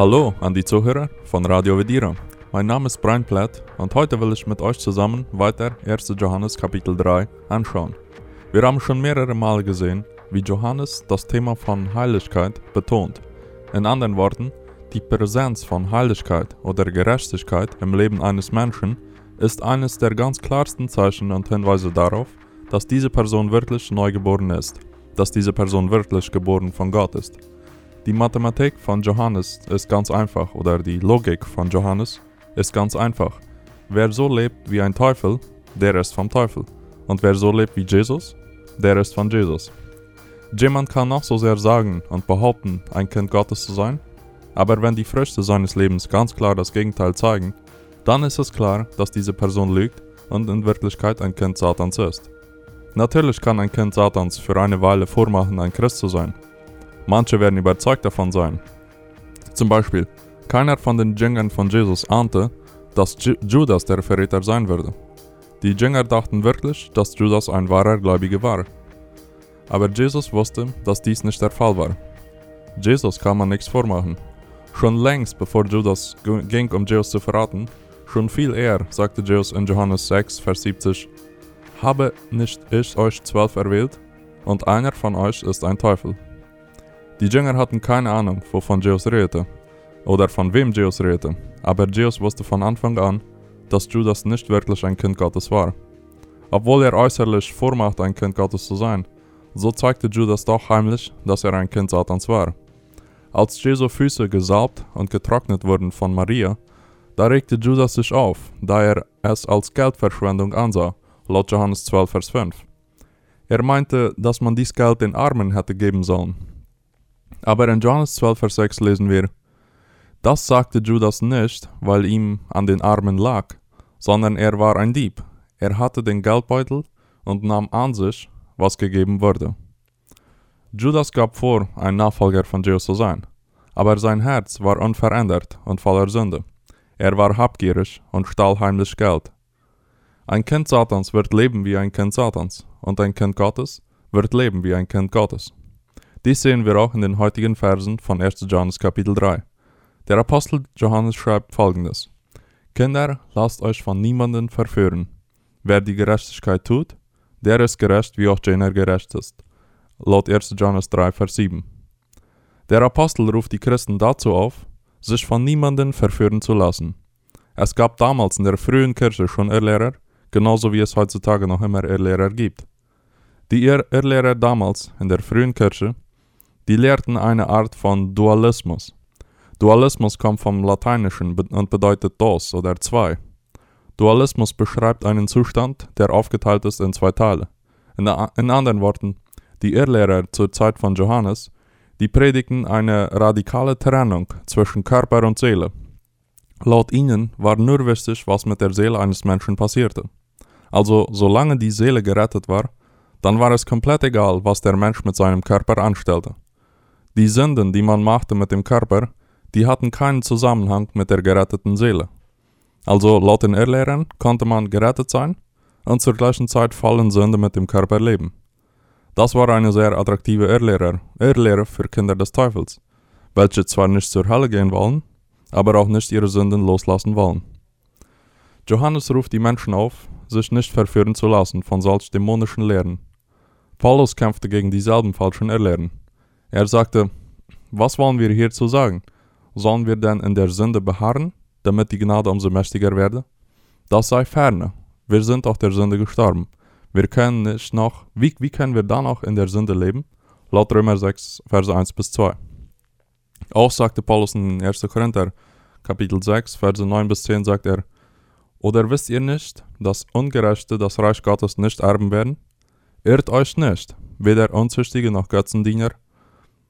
Hallo an die Zuhörer von Radio Vedira. Mein Name ist Brian Platt und heute will ich mit euch zusammen weiter 1. Johannes Kapitel 3 anschauen. Wir haben schon mehrere Male gesehen, wie Johannes das Thema von Heiligkeit betont. In anderen Worten, die Präsenz von Heiligkeit oder Gerechtigkeit im Leben eines Menschen ist eines der ganz klarsten Zeichen und Hinweise darauf, dass diese Person wirklich neugeboren ist, dass diese Person wirklich geboren von Gott ist. Die Mathematik von Johannes ist ganz einfach oder die Logik von Johannes ist ganz einfach. Wer so lebt wie ein Teufel, der ist vom Teufel. Und wer so lebt wie Jesus, der ist von Jesus. Jemand kann noch so sehr sagen und behaupten, ein Kind Gottes zu sein, aber wenn die Früchte seines Lebens ganz klar das Gegenteil zeigen, dann ist es klar, dass diese Person lügt und in Wirklichkeit ein Kind Satans ist. Natürlich kann ein Kind Satans für eine Weile vormachen, ein Christ zu sein, Manche werden überzeugt davon sein. Zum Beispiel, keiner von den Jüngern von Jesus ahnte, dass Judas der Verräter sein würde. Die Jünger dachten wirklich, dass Judas ein wahrer Gläubiger war. Aber Jesus wusste, dass dies nicht der Fall war. Jesus kann man nichts vormachen. Schon längst bevor Judas ging, um Jesus zu verraten, schon viel eher sagte Jesus in Johannes 6, Vers 70, Habe nicht ich euch zwölf erwählt, und einer von euch ist ein Teufel. Die Jünger hatten keine Ahnung, wovon Jesus redete oder von wem Jesus redete, aber Jesus wusste von Anfang an, dass Judas nicht wirklich ein Kind Gottes war. Obwohl er äußerlich vormachte, ein Kind Gottes zu sein, so zeigte Judas doch heimlich, dass er ein Kind Satans war. Als Jesu Füße gesalbt und getrocknet wurden von Maria, da regte Judas sich auf, da er es als Geldverschwendung ansah, laut Johannes 12, Vers 5. Er meinte, dass man dies Geld den Armen hätte geben sollen, aber in Johannes 12, Vers 6 lesen wir, das sagte Judas nicht, weil ihm an den Armen lag, sondern er war ein Dieb. Er hatte den Geldbeutel und nahm an sich, was gegeben wurde. Judas gab vor, ein Nachfolger von Jesus zu sein, aber sein Herz war unverändert und voller Sünde. Er war habgierig und stahl heimlich Geld. Ein Kind Satans wird leben wie ein Kind Satans, und ein Kind Gottes wird leben wie ein Kind Gottes. Dies sehen wir auch in den heutigen Versen von 1. Johannes Kapitel 3. Der Apostel Johannes schreibt folgendes: Kinder, lasst euch von niemanden verführen. Wer die Gerechtigkeit tut, der ist gerecht, wie auch jener gerecht ist. Laut 1. Johannes 3, Vers 7. Der Apostel ruft die Christen dazu auf, sich von niemanden verführen zu lassen. Es gab damals in der frühen Kirche schon Irrlehrer, genauso wie es heutzutage noch immer Irrlehrer gibt. Die Irrlehrer damals in der frühen Kirche die lehrten eine Art von Dualismus. Dualismus kommt vom Lateinischen und bedeutet dos oder zwei. Dualismus beschreibt einen Zustand, der aufgeteilt ist in zwei Teile. In, in anderen Worten, die Irrlehrer zur Zeit von Johannes, die predigten eine radikale Trennung zwischen Körper und Seele. Laut ihnen war nur wichtig, was mit der Seele eines Menschen passierte. Also solange die Seele gerettet war, dann war es komplett egal, was der Mensch mit seinem Körper anstellte. Die Sünden, die man machte mit dem Körper, die hatten keinen Zusammenhang mit der geretteten Seele. Also laut den Irrlehrern konnte man gerettet sein und zur gleichen Zeit vollen Sünde mit dem Körper leben. Das war eine sehr attraktive Irrlehre, Irrlehre für Kinder des Teufels, welche zwar nicht zur Hölle gehen wollen, aber auch nicht ihre Sünden loslassen wollen. Johannes ruft die Menschen auf, sich nicht verführen zu lassen von solch dämonischen Lehren. Paulus kämpfte gegen dieselben falschen Irrlehren. Er sagte, was wollen wir hierzu sagen? Sollen wir denn in der Sünde beharren, damit die Gnade umso mächtiger werde? Das sei ferne. Wir sind auch der Sünde gestorben. Wir können nicht noch, wie, wie können wir dann noch in der Sünde leben? Laut Römer 6, Verse 1 bis 2. Auch sagte Paulus in 1. Korinther, Kapitel 6, Verse 9 bis 10, sagt er, Oder wisst ihr nicht, dass Ungerechte das Reich Gottes nicht erben werden? Irrt euch nicht, weder Unzüchtige noch Götzendiener,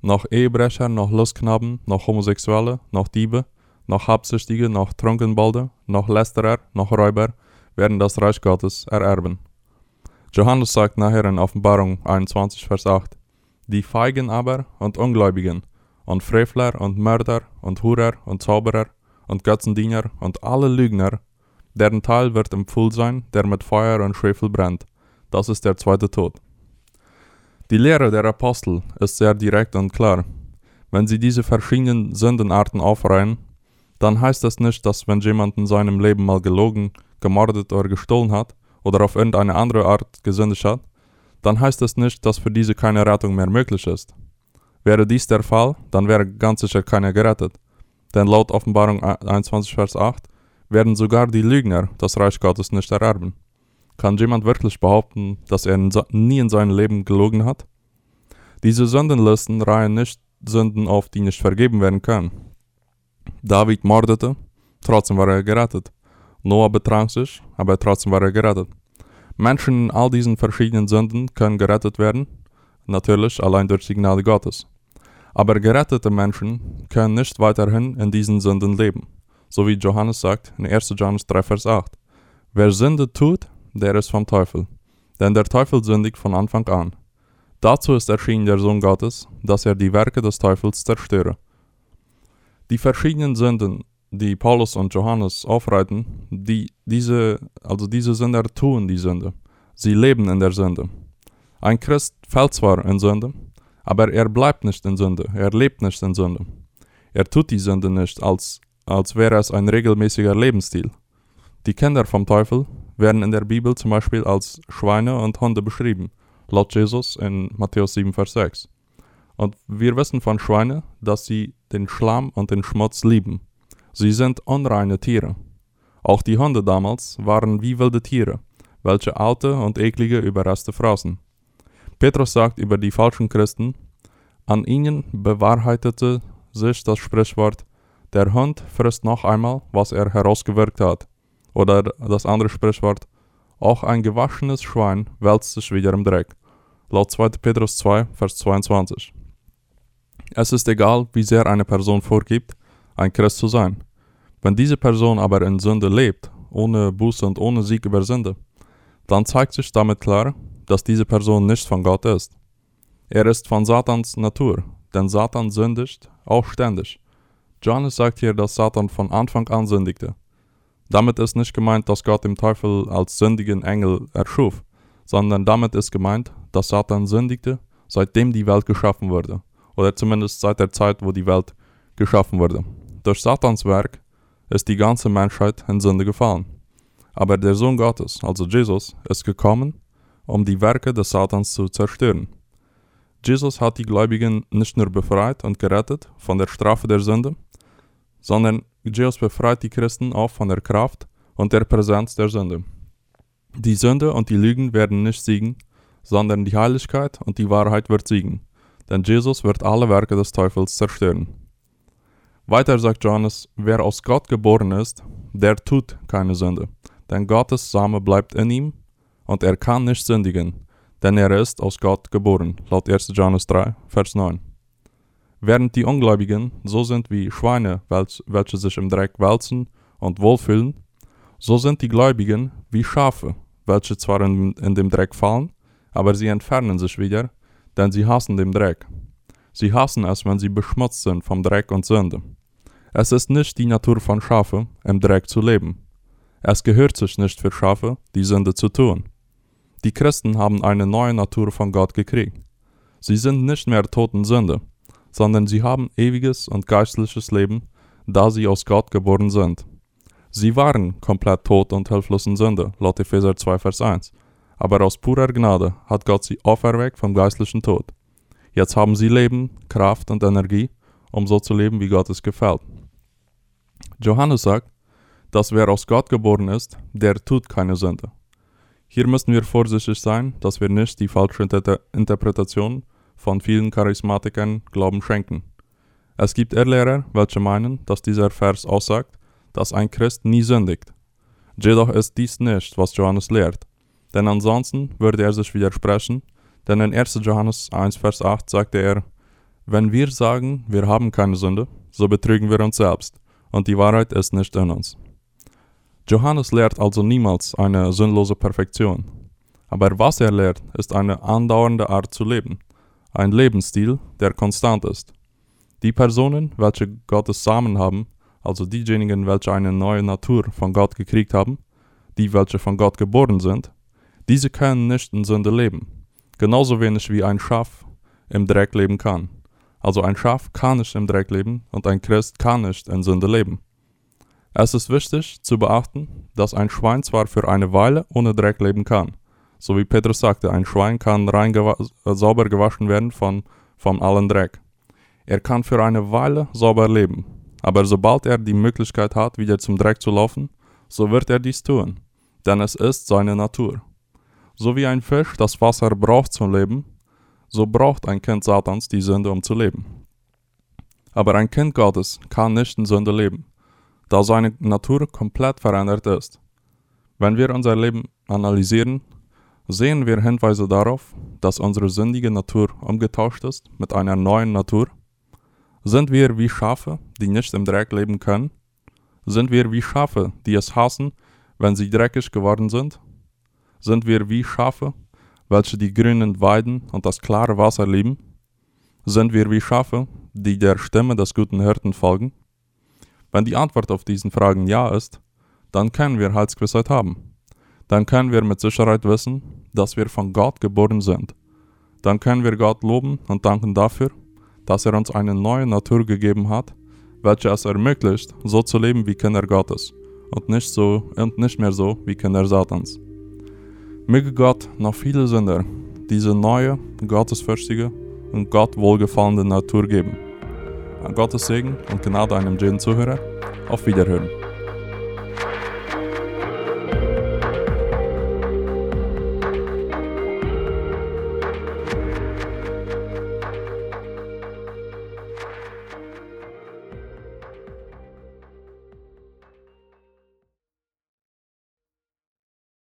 noch Ehebrecher, noch Lustknaben, noch Homosexuelle, noch Diebe, noch Habsüchtige, noch Trunkenbolde, noch Lästerer, noch Räuber werden das Reich Gottes ererben. Johannes sagt nachher in Offenbarung 21, Vers 8, Die Feigen aber und Ungläubigen und Frevler und Mörder und Hurer und Zauberer und Götzendiener und alle Lügner, deren Teil wird im Pfuhl sein, der mit Feuer und Schwefel brennt. Das ist der zweite Tod. Die Lehre der Apostel ist sehr direkt und klar. Wenn sie diese verschiedenen Sündenarten aufreihen, dann heißt das nicht, dass wenn jemand in seinem Leben mal gelogen, gemordet oder gestohlen hat oder auf irgendeine andere Art gesündigt hat, dann heißt das nicht, dass für diese keine Rettung mehr möglich ist. Wäre dies der Fall, dann wäre ganz sicher keiner gerettet. Denn laut Offenbarung 21 Vers 8 werden sogar die Lügner das Reich Gottes nicht ererben. Kann jemand wirklich behaupten, dass er nie in seinem Leben gelogen hat? Diese Sündenlisten reihen nicht Sünden auf, die nicht vergeben werden können. David mordete, trotzdem war er gerettet. Noah betrank sich, aber trotzdem war er gerettet. Menschen in all diesen verschiedenen Sünden können gerettet werden, natürlich allein durch die Gnade Gottes. Aber gerettete Menschen können nicht weiterhin in diesen Sünden leben, so wie Johannes sagt in 1. Johannes 3, Vers 8. Wer Sünde tut, der ist vom Teufel, denn der Teufel sündigt von Anfang an. Dazu ist erschienen der Sohn Gottes, dass er die Werke des Teufels zerstöre. Die verschiedenen Sünden, die Paulus und Johannes aufreiten, die, diese, also diese Sünder tun die Sünde. Sie leben in der Sünde. Ein Christ fällt zwar in Sünde, aber er bleibt nicht in Sünde, er lebt nicht in Sünde. Er tut die Sünde nicht, als, als wäre es ein regelmäßiger Lebensstil. Die Kinder vom Teufel werden in der Bibel zum Beispiel als Schweine und Hunde beschrieben, laut Jesus in Matthäus 7, Vers 6. Und wir wissen von Schweinen, dass sie den Schlamm und den Schmutz lieben. Sie sind unreine Tiere. Auch die Hunde damals waren wie wilde Tiere, welche alte und eklige Überreste fraßen. Petrus sagt über die falschen Christen, an ihnen bewahrheitete sich das Sprichwort, der Hund frisst noch einmal, was er herausgewirkt hat. Oder das andere Sprichwort, auch ein gewaschenes Schwein wälzt sich wieder im Dreck. Laut 2. Petrus 2, Vers 22. Es ist egal, wie sehr eine Person vorgibt, ein Christ zu sein. Wenn diese Person aber in Sünde lebt, ohne Buße und ohne Sieg über Sünde, dann zeigt sich damit klar, dass diese Person nicht von Gott ist. Er ist von Satans Natur, denn Satan sündigt auch ständig. Johannes sagt hier, dass Satan von Anfang an sündigte. Damit ist nicht gemeint, dass Gott den Teufel als sündigen Engel erschuf, sondern damit ist gemeint, dass Satan sündigte, seitdem die Welt geschaffen wurde, oder zumindest seit der Zeit, wo die Welt geschaffen wurde. Durch Satans Werk ist die ganze Menschheit in Sünde gefallen. Aber der Sohn Gottes, also Jesus, ist gekommen, um die Werke des Satans zu zerstören. Jesus hat die Gläubigen nicht nur befreit und gerettet von der Strafe der Sünde, sondern Jesus befreit die Christen auch von der Kraft und der Präsenz der Sünde. Die Sünde und die Lügen werden nicht siegen, sondern die Heiligkeit und die Wahrheit wird siegen, denn Jesus wird alle Werke des Teufels zerstören. Weiter sagt Johannes, wer aus Gott geboren ist, der tut keine Sünde, denn Gottes Same bleibt in ihm und er kann nicht sündigen, denn er ist aus Gott geboren, laut 1. Johannes 3, Vers 9. Während die Ungläubigen so sind wie Schweine, welche sich im Dreck wälzen und wohlfühlen, so sind die Gläubigen wie Schafe, welche zwar in, in dem Dreck fallen, aber sie entfernen sich wieder, denn sie hassen den Dreck. Sie hassen es, wenn sie beschmutzt sind vom Dreck und Sünde. Es ist nicht die Natur von Schafe, im Dreck zu leben. Es gehört sich nicht für Schafe, die Sünde zu tun. Die Christen haben eine neue Natur von Gott gekriegt. Sie sind nicht mehr toten Sünde, sondern sie haben ewiges und geistliches Leben, da sie aus Gott geboren sind. Sie waren komplett tot und hilflos in Sünde, laut Epheser 2, Vers 1. Aber aus purer Gnade hat Gott sie auferweckt vom geistlichen Tod. Jetzt haben sie Leben, Kraft und Energie, um so zu leben, wie Gott es gefällt. Johannes sagt, dass wer aus Gott geboren ist, der tut keine Sünde. Hier müssen wir vorsichtig sein, dass wir nicht die falsche Inter Interpretation von vielen Charismatikern Glauben schenken. Es gibt Irrlehrer, welche meinen, dass dieser Vers aussagt, dass ein Christ nie sündigt. Jedoch ist dies nicht, was Johannes lehrt, denn ansonsten würde er sich widersprechen, denn in 1. Johannes 1, Vers 8 sagte er, wenn wir sagen, wir haben keine Sünde, so betrügen wir uns selbst, und die Wahrheit ist nicht in uns. Johannes lehrt also niemals eine sinnlose Perfektion. Aber was er lehrt, ist eine andauernde Art zu leben, ein Lebensstil, der konstant ist. Die Personen, welche Gottes Samen haben, also diejenigen, welche eine neue Natur von Gott gekriegt haben, die welche von Gott geboren sind, diese können nicht in Sünde leben, genauso wenig wie ein Schaf im Dreck leben kann. Also ein Schaf kann nicht im Dreck leben und ein Christ kann nicht in Sünde leben. Es ist wichtig zu beachten, dass ein Schwein zwar für eine Weile ohne Dreck leben kann. So wie Petrus sagte, ein Schwein kann rein gewa äh, sauber gewaschen werden von, von allen Dreck. Er kann für eine Weile sauber leben, aber sobald er die Möglichkeit hat, wieder zum Dreck zu laufen, so wird er dies tun, denn es ist seine Natur. So wie ein Fisch das Wasser braucht zum Leben, so braucht ein Kind Satans die Sünde, um zu leben. Aber ein Kind Gottes kann nicht in Sünde leben, da seine Natur komplett verändert ist. Wenn wir unser Leben analysieren, sehen wir Hinweise darauf, dass unsere sündige Natur umgetauscht ist mit einer neuen Natur. Sind wir wie Schafe, die nicht im Dreck leben können? Sind wir wie Schafe, die es hassen, wenn sie dreckig geworden sind? Sind wir wie Schafe, welche die grünen Weiden und das klare Wasser lieben? Sind wir wie Schafe, die der Stimme des guten Hirten folgen? Wenn die Antwort auf diesen Fragen ja ist, dann können wir Heilsgewissheit haben. Dann können wir mit Sicherheit wissen, dass wir von Gott geboren sind. Dann können wir Gott loben und danken dafür, dass er uns eine neue Natur gegeben hat, welche es ermöglicht, so zu leben wie Kinder Gottes und nicht so und nicht mehr so wie Kinder Satans. Möge Gott noch viele Sünder diese neue, gottesfürchtige und Gott wohlgefallene Natur geben. An Gottes Segen und Gnade einem jeden Zuhörer. Auf Wiederhören.